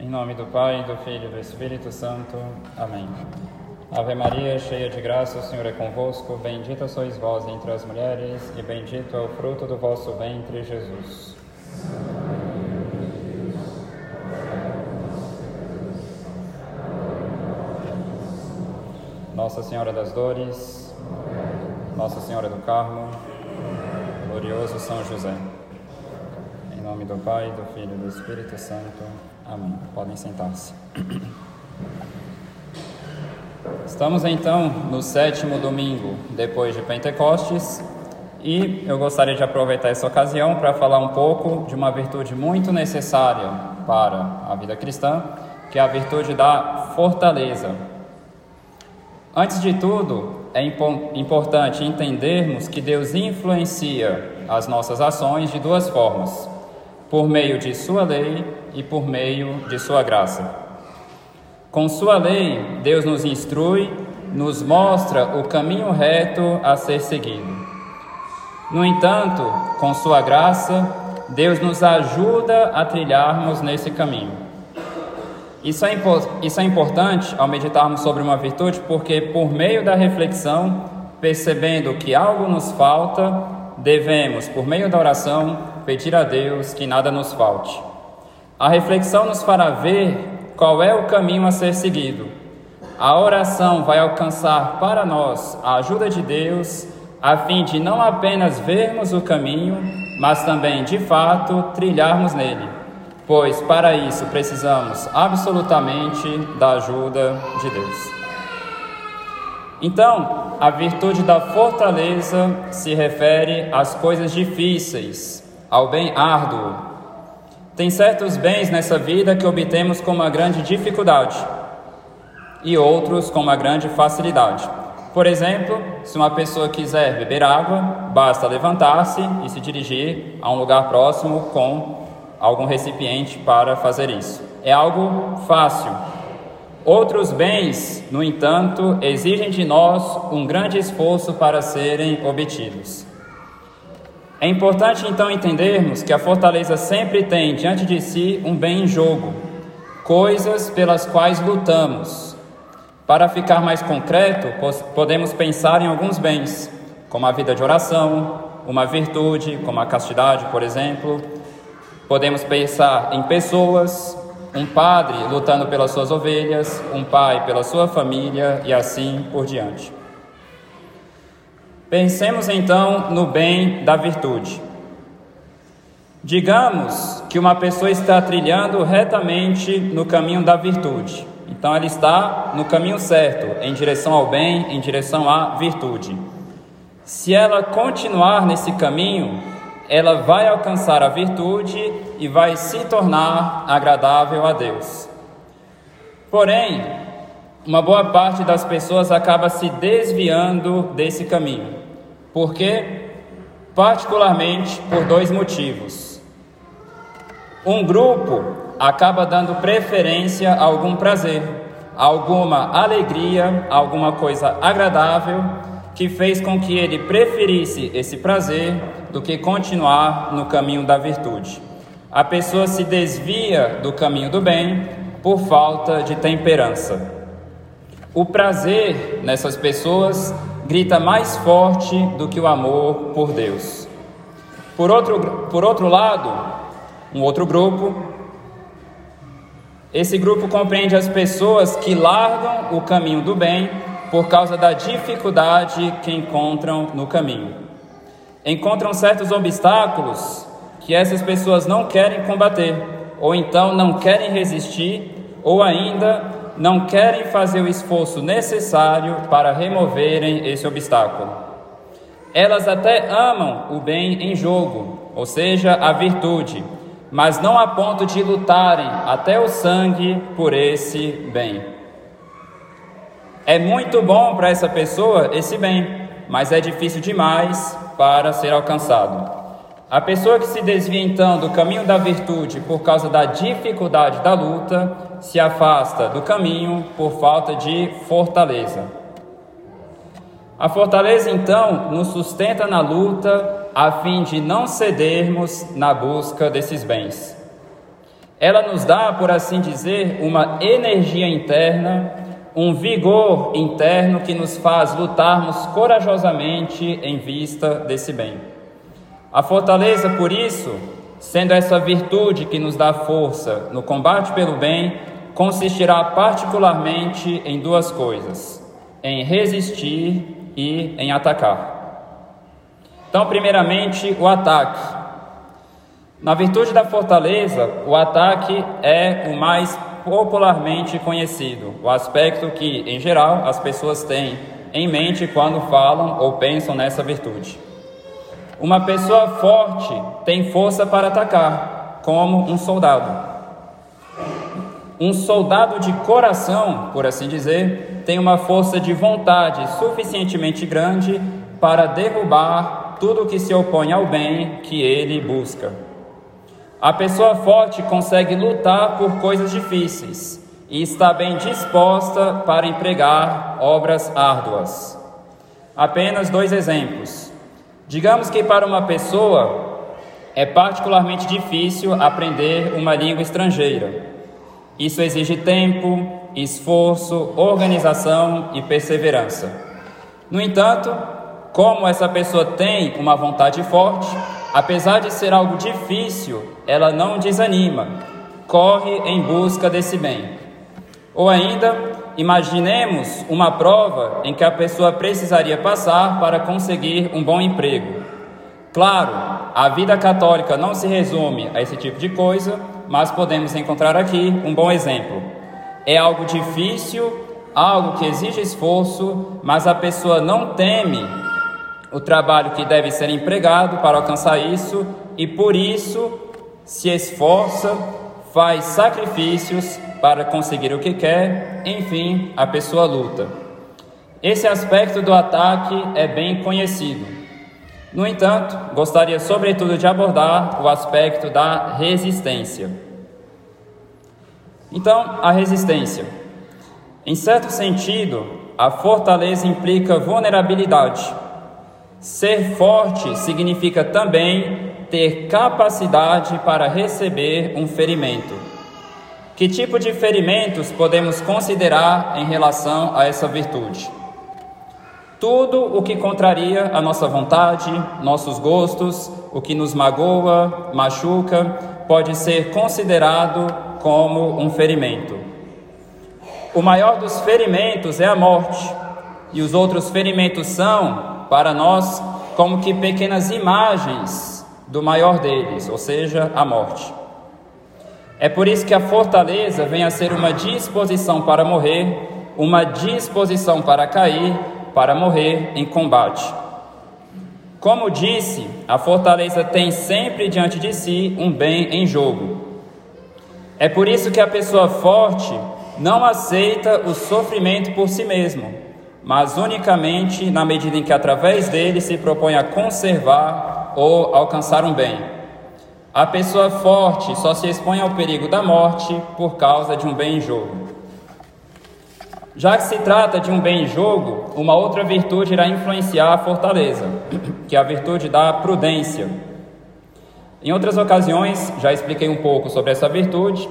Em nome do Pai, do Filho e do Espírito Santo. Amém. Ave Maria, cheia de graça, o Senhor é convosco. Bendita sois vós entre as mulheres, e bendito é o fruto do vosso ventre, Jesus. Nossa Senhora das Dores, Nossa Senhora do Carmo, glorioso São José. Nome do Pai, do Filho e do Espírito Santo. Amém. Podem sentar-se. Estamos então no sétimo domingo depois de Pentecostes e eu gostaria de aproveitar essa ocasião para falar um pouco de uma virtude muito necessária para a vida cristã, que é a virtude da fortaleza. Antes de tudo, é importante entendermos que Deus influencia as nossas ações de duas formas: por meio de Sua lei e por meio de Sua graça. Com Sua lei, Deus nos instrui, nos mostra o caminho reto a ser seguido. No entanto, com Sua graça, Deus nos ajuda a trilharmos nesse caminho. Isso é, isso é importante ao meditarmos sobre uma virtude, porque por meio da reflexão, percebendo que algo nos falta, devemos, por meio da oração, pedir a Deus que nada nos falte. A reflexão nos fará ver qual é o caminho a ser seguido. A oração vai alcançar para nós a ajuda de Deus, a fim de não apenas vermos o caminho, mas também, de fato, trilharmos nele, pois para isso precisamos absolutamente da ajuda de Deus. Então, a virtude da fortaleza se refere às coisas difíceis, ao bem árduo, tem certos bens nessa vida que obtemos com uma grande dificuldade e outros com uma grande facilidade. Por exemplo, se uma pessoa quiser beber água, basta levantar-se e se dirigir a um lugar próximo com algum recipiente para fazer isso. É algo fácil. Outros bens, no entanto, exigem de nós um grande esforço para serem obtidos. É importante então entendermos que a fortaleza sempre tem diante de si um bem em jogo, coisas pelas quais lutamos. Para ficar mais concreto, podemos pensar em alguns bens, como a vida de oração, uma virtude, como a castidade, por exemplo. Podemos pensar em pessoas, um padre lutando pelas suas ovelhas, um pai pela sua família e assim por diante. Pensemos então no bem da virtude. Digamos que uma pessoa está trilhando retamente no caminho da virtude. Então ela está no caminho certo, em direção ao bem, em direção à virtude. Se ela continuar nesse caminho, ela vai alcançar a virtude e vai se tornar agradável a Deus. Porém, uma boa parte das pessoas acaba se desviando desse caminho. Por quê? Particularmente por dois motivos. Um grupo acaba dando preferência a algum prazer, a alguma alegria, a alguma coisa agradável que fez com que ele preferisse esse prazer do que continuar no caminho da virtude. A pessoa se desvia do caminho do bem por falta de temperança. O prazer nessas pessoas grita mais forte do que o amor por Deus. Por outro, por outro lado, um outro grupo, esse grupo compreende as pessoas que largam o caminho do bem por causa da dificuldade que encontram no caminho. Encontram certos obstáculos que essas pessoas não querem combater, ou então não querem resistir, ou ainda não querem fazer o esforço necessário para removerem esse obstáculo. Elas até amam o bem em jogo, ou seja, a virtude, mas não a ponto de lutarem até o sangue por esse bem. É muito bom para essa pessoa esse bem, mas é difícil demais para ser alcançado. A pessoa que se desvia então do caminho da virtude por causa da dificuldade da luta, se afasta do caminho por falta de fortaleza. A fortaleza então nos sustenta na luta a fim de não cedermos na busca desses bens. Ela nos dá, por assim dizer, uma energia interna, um vigor interno que nos faz lutarmos corajosamente em vista desse bem. A fortaleza, por isso, sendo essa virtude que nos dá força no combate pelo bem, consistirá particularmente em duas coisas: em resistir e em atacar. Então, primeiramente, o ataque. Na virtude da fortaleza, o ataque é o mais popularmente conhecido, o aspecto que, em geral, as pessoas têm em mente quando falam ou pensam nessa virtude. Uma pessoa forte tem força para atacar, como um soldado. Um soldado de coração, por assim dizer, tem uma força de vontade suficientemente grande para derrubar tudo que se opõe ao bem que ele busca. A pessoa forte consegue lutar por coisas difíceis e está bem disposta para empregar obras árduas. Apenas dois exemplos. Digamos que para uma pessoa é particularmente difícil aprender uma língua estrangeira. Isso exige tempo, esforço, organização e perseverança. No entanto, como essa pessoa tem uma vontade forte, apesar de ser algo difícil, ela não desanima, corre em busca desse bem. Ou ainda, imaginemos uma prova em que a pessoa precisaria passar para conseguir um bom emprego. Claro, a vida católica não se resume a esse tipo de coisa, mas podemos encontrar aqui um bom exemplo. É algo difícil, algo que exige esforço, mas a pessoa não teme o trabalho que deve ser empregado para alcançar isso e por isso se esforça, faz sacrifícios para conseguir o que quer, enfim, a pessoa luta. Esse aspecto do ataque é bem conhecido. No entanto, gostaria sobretudo de abordar o aspecto da resistência. Então, a resistência. Em certo sentido, a fortaleza implica vulnerabilidade. Ser forte significa também ter capacidade para receber um ferimento. Que tipo de ferimentos podemos considerar em relação a essa virtude? Tudo o que contraria a nossa vontade, nossos gostos, o que nos magoa, machuca, pode ser considerado como um ferimento. O maior dos ferimentos é a morte, e os outros ferimentos são, para nós, como que pequenas imagens do maior deles, ou seja, a morte. É por isso que a fortaleza vem a ser uma disposição para morrer, uma disposição para cair para morrer em combate. Como disse, a fortaleza tem sempre diante de si um bem em jogo. É por isso que a pessoa forte não aceita o sofrimento por si mesmo, mas unicamente na medida em que através dele se propõe a conservar ou alcançar um bem. A pessoa forte só se expõe ao perigo da morte por causa de um bem em jogo. Já que se trata de um bem em jogo, uma outra virtude irá influenciar a fortaleza, que é a virtude da prudência. Em outras ocasiões, já expliquei um pouco sobre essa virtude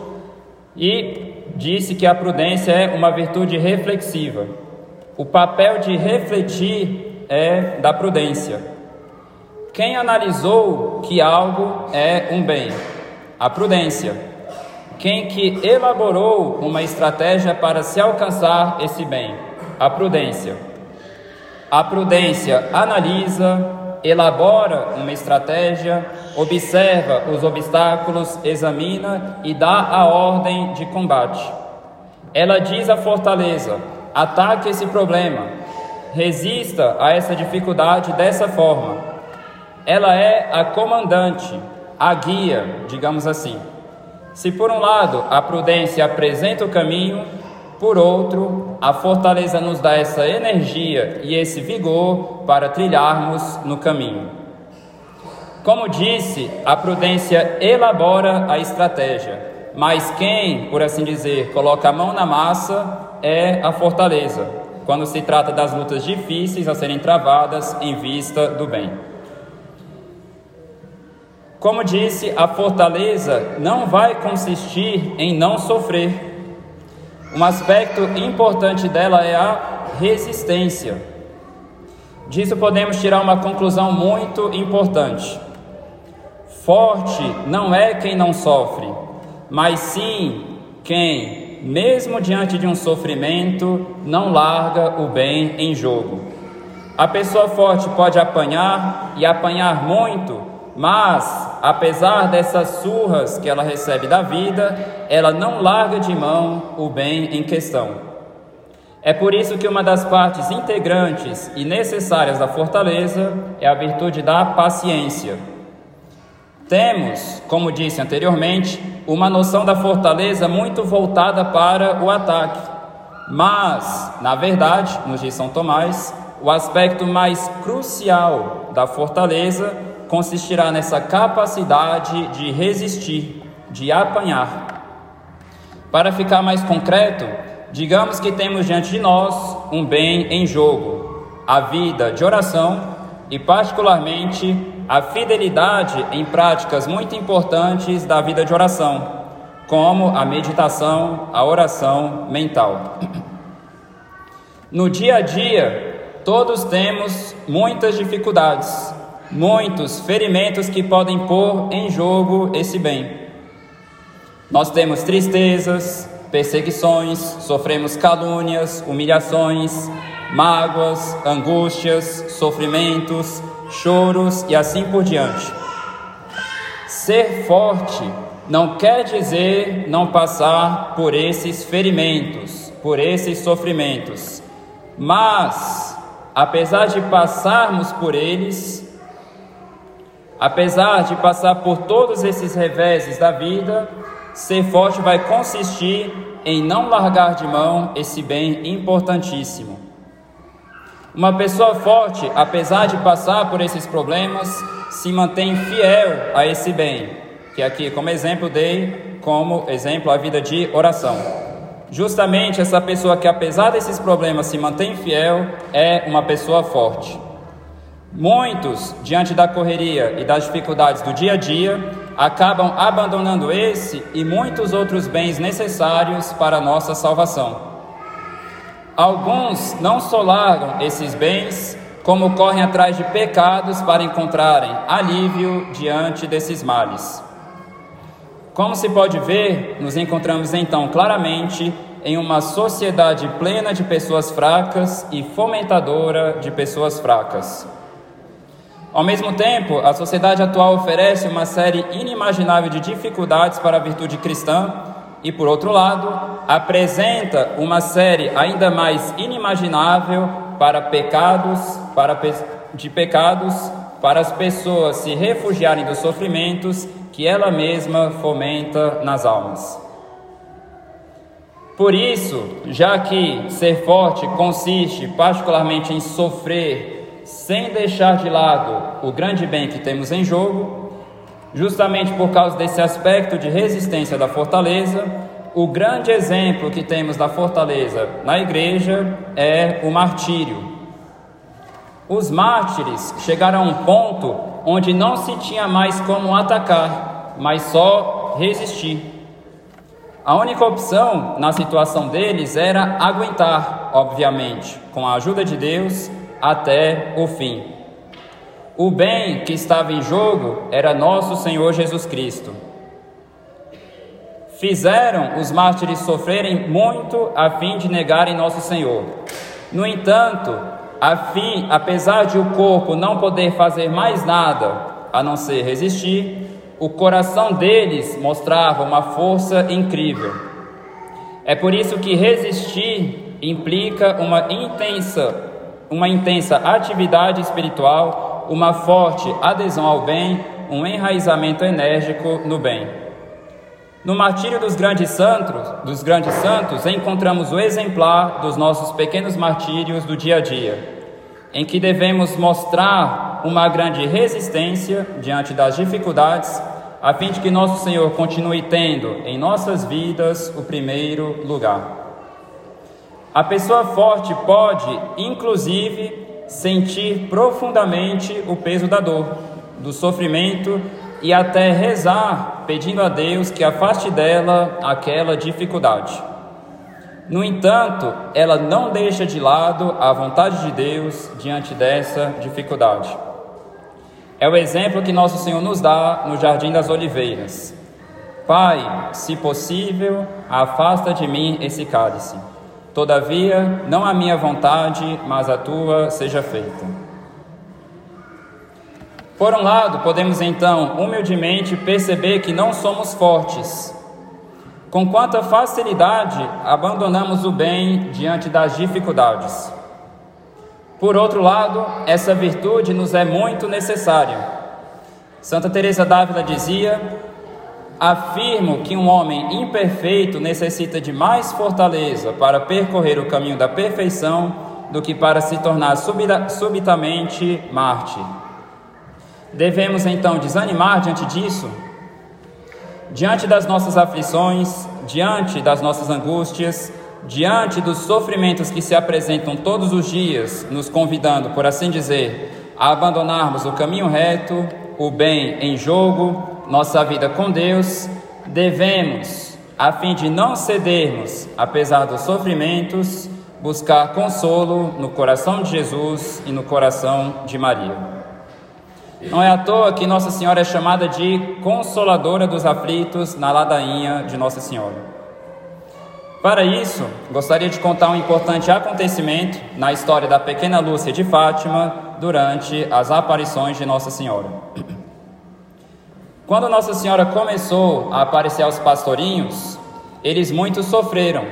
e disse que a prudência é uma virtude reflexiva. O papel de refletir é da prudência. Quem analisou que algo é um bem? A prudência quem que elaborou uma estratégia para se alcançar esse bem? A prudência. A prudência analisa, elabora uma estratégia, observa os obstáculos, examina e dá a ordem de combate. Ela diz à fortaleza: ataque esse problema, resista a essa dificuldade dessa forma. Ela é a comandante, a guia, digamos assim. Se por um lado a prudência apresenta o caminho, por outro, a fortaleza nos dá essa energia e esse vigor para trilharmos no caminho. Como disse, a prudência elabora a estratégia, mas quem, por assim dizer, coloca a mão na massa é a fortaleza, quando se trata das lutas difíceis a serem travadas em vista do bem. Como disse, a fortaleza não vai consistir em não sofrer. Um aspecto importante dela é a resistência. Disso podemos tirar uma conclusão muito importante. Forte não é quem não sofre, mas sim quem, mesmo diante de um sofrimento, não larga o bem em jogo. A pessoa forte pode apanhar e apanhar muito, mas, apesar dessas surras que ela recebe da vida, ela não larga de mão o bem em questão. É por isso que uma das partes integrantes e necessárias da fortaleza é a virtude da paciência. Temos, como disse anteriormente, uma noção da fortaleza muito voltada para o ataque. Mas, na verdade, nos diz São Tomás, o aspecto mais crucial da fortaleza consistirá nessa capacidade de resistir, de apanhar. Para ficar mais concreto, digamos que temos diante de nós um bem em jogo, a vida de oração e, particularmente, a fidelidade em práticas muito importantes da vida de oração, como a meditação, a oração mental. No dia a dia, todos temos muitas dificuldades, muitos ferimentos que podem pôr em jogo esse bem. Nós temos tristezas, perseguições, sofremos calúnias, humilhações, mágoas, angústias, sofrimentos, choros e assim por diante. Ser forte não quer dizer não passar por esses ferimentos, por esses sofrimentos, mas, apesar de passarmos por eles, Apesar de passar por todos esses reveses da vida, ser forte vai consistir em não largar de mão esse bem importantíssimo. Uma pessoa forte, apesar de passar por esses problemas, se mantém fiel a esse bem, que aqui como exemplo dei como exemplo a vida de oração. Justamente essa pessoa que apesar desses problemas se mantém fiel é uma pessoa forte. Muitos, diante da correria e das dificuldades do dia a dia, acabam abandonando esse e muitos outros bens necessários para a nossa salvação. Alguns não só largam esses bens, como correm atrás de pecados para encontrarem alívio diante desses males. Como se pode ver, nos encontramos então claramente em uma sociedade plena de pessoas fracas e fomentadora de pessoas fracas. Ao mesmo tempo, a sociedade atual oferece uma série inimaginável de dificuldades para a virtude cristã e, por outro lado, apresenta uma série ainda mais inimaginável para pecados, para de pecados para as pessoas se refugiarem dos sofrimentos que ela mesma fomenta nas almas. Por isso, já que ser forte consiste particularmente em sofrer sem deixar de lado o grande bem que temos em jogo, justamente por causa desse aspecto de resistência da fortaleza, o grande exemplo que temos da fortaleza na igreja é o martírio. Os mártires chegaram a um ponto onde não se tinha mais como atacar, mas só resistir. A única opção na situação deles era aguentar, obviamente, com a ajuda de Deus até o fim. O bem que estava em jogo era nosso Senhor Jesus Cristo. Fizeram os mártires sofrerem muito a fim de negarem nosso Senhor. No entanto, a fim, apesar de o corpo não poder fazer mais nada a não ser resistir, o coração deles mostrava uma força incrível. É por isso que resistir implica uma intensa uma intensa atividade espiritual, uma forte adesão ao bem, um enraizamento enérgico no bem. No martírio dos grandes santos, dos grandes santos, encontramos o exemplar dos nossos pequenos martírios do dia a dia, em que devemos mostrar uma grande resistência diante das dificuldades, a fim de que nosso Senhor continue tendo em nossas vidas o primeiro lugar. A pessoa forte pode, inclusive, sentir profundamente o peso da dor, do sofrimento e até rezar pedindo a Deus que afaste dela aquela dificuldade. No entanto, ela não deixa de lado a vontade de Deus diante dessa dificuldade. É o exemplo que nosso Senhor nos dá no Jardim das Oliveiras. Pai, se possível, afasta de mim esse cálice. Todavia, não a minha vontade, mas a tua seja feita. Por um lado, podemos então humildemente perceber que não somos fortes. Com quanta facilidade abandonamos o bem diante das dificuldades. Por outro lado, essa virtude nos é muito necessária. Santa Teresa d'Ávila dizia: Afirmo que um homem imperfeito necessita de mais fortaleza para percorrer o caminho da perfeição do que para se tornar subitamente mártir. Devemos então desanimar diante disso? Diante das nossas aflições, diante das nossas angústias, diante dos sofrimentos que se apresentam todos os dias, nos convidando, por assim dizer, a abandonarmos o caminho reto, o bem em jogo, nossa vida com Deus, devemos, a fim de não cedermos, apesar dos sofrimentos, buscar consolo no coração de Jesus e no coração de Maria. Não é à toa que Nossa Senhora é chamada de Consoladora dos Aflitos na ladainha de Nossa Senhora. Para isso, gostaria de contar um importante acontecimento na história da pequena Lúcia de Fátima durante as aparições de Nossa Senhora. Quando Nossa Senhora começou a aparecer aos pastorinhos, eles muito sofreram.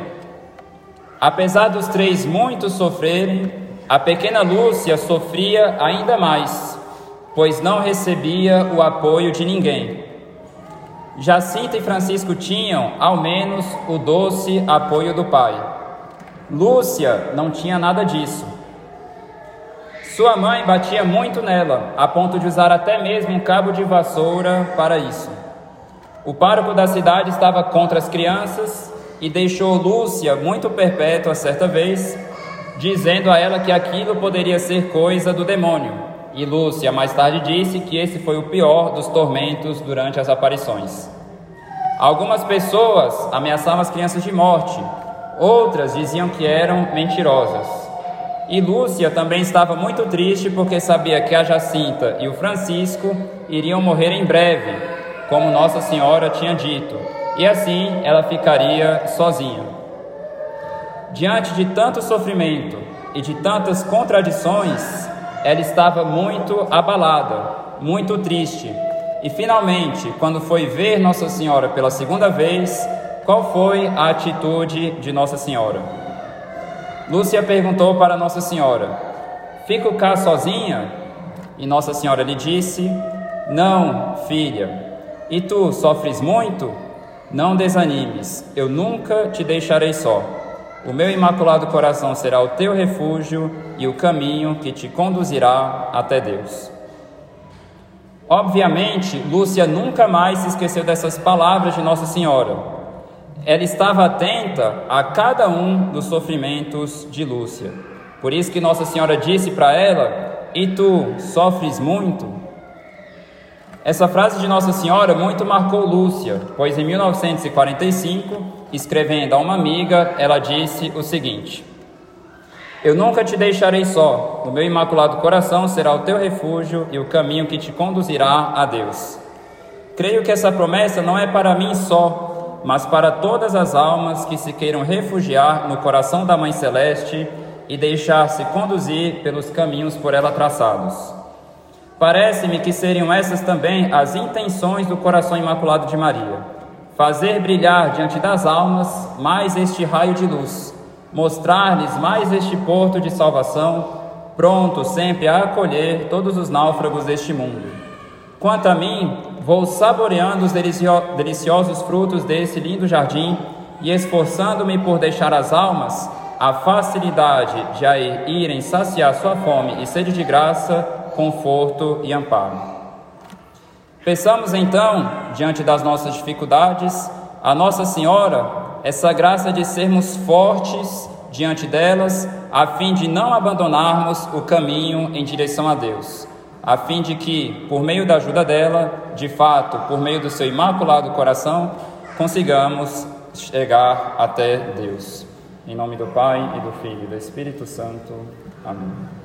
Apesar dos três muito sofrerem, a pequena Lúcia sofria ainda mais pois não recebia o apoio de ninguém. Jacinta e Francisco tinham, ao menos, o doce apoio do pai. Lúcia não tinha nada disso. Sua mãe batia muito nela, a ponto de usar até mesmo um cabo de vassoura para isso. O pároco da cidade estava contra as crianças e deixou Lúcia muito perpétua certa vez, dizendo a ela que aquilo poderia ser coisa do demônio e Lúcia mais tarde disse que esse foi o pior dos tormentos durante as aparições. Algumas pessoas ameaçavam as crianças de morte, outras diziam que eram mentirosas. E Lúcia também estava muito triste porque sabia que a Jacinta e o Francisco iriam morrer em breve, como Nossa Senhora tinha dito, e assim ela ficaria sozinha. Diante de tanto sofrimento e de tantas contradições, ela estava muito abalada, muito triste. E finalmente, quando foi ver Nossa Senhora pela segunda vez, qual foi a atitude de Nossa Senhora? Lúcia perguntou para Nossa Senhora: Fico cá sozinha? E Nossa Senhora lhe disse: Não, filha. E tu sofres muito? Não desanimes, eu nunca te deixarei só. O meu imaculado coração será o teu refúgio e o caminho que te conduzirá até Deus. Obviamente, Lúcia nunca mais se esqueceu dessas palavras de Nossa Senhora. Ela estava atenta a cada um dos sofrimentos de Lúcia. Por isso que Nossa Senhora disse para ela: "E tu sofres muito?" Essa frase de Nossa Senhora muito marcou Lúcia, pois em 1945 escrevendo a uma amiga, ela disse o seguinte: Eu nunca te deixarei só, o meu imaculado coração será o teu refúgio e o caminho que te conduzirá a Deus. Creio que essa promessa não é para mim só, mas para todas as almas que se queiram refugiar no coração da Mãe Celeste e deixar-se conduzir pelos caminhos por ela traçados. Parece-me que seriam essas também as intenções do coração imaculado de Maria fazer brilhar diante das almas mais este raio de luz, mostrar-lhes mais este porto de salvação, pronto sempre a acolher todos os náufragos deste mundo. Quanto a mim, vou saboreando os deliciosos frutos desse lindo jardim e esforçando-me por deixar às almas a facilidade de irem saciar sua fome e sede de graça, conforto e amparo. Peçamos então, diante das nossas dificuldades, a Nossa Senhora essa graça de sermos fortes diante delas, a fim de não abandonarmos o caminho em direção a Deus. A fim de que, por meio da ajuda dela, de fato, por meio do seu imaculado coração, consigamos chegar até Deus. Em nome do Pai, e do Filho e do Espírito Santo. Amém.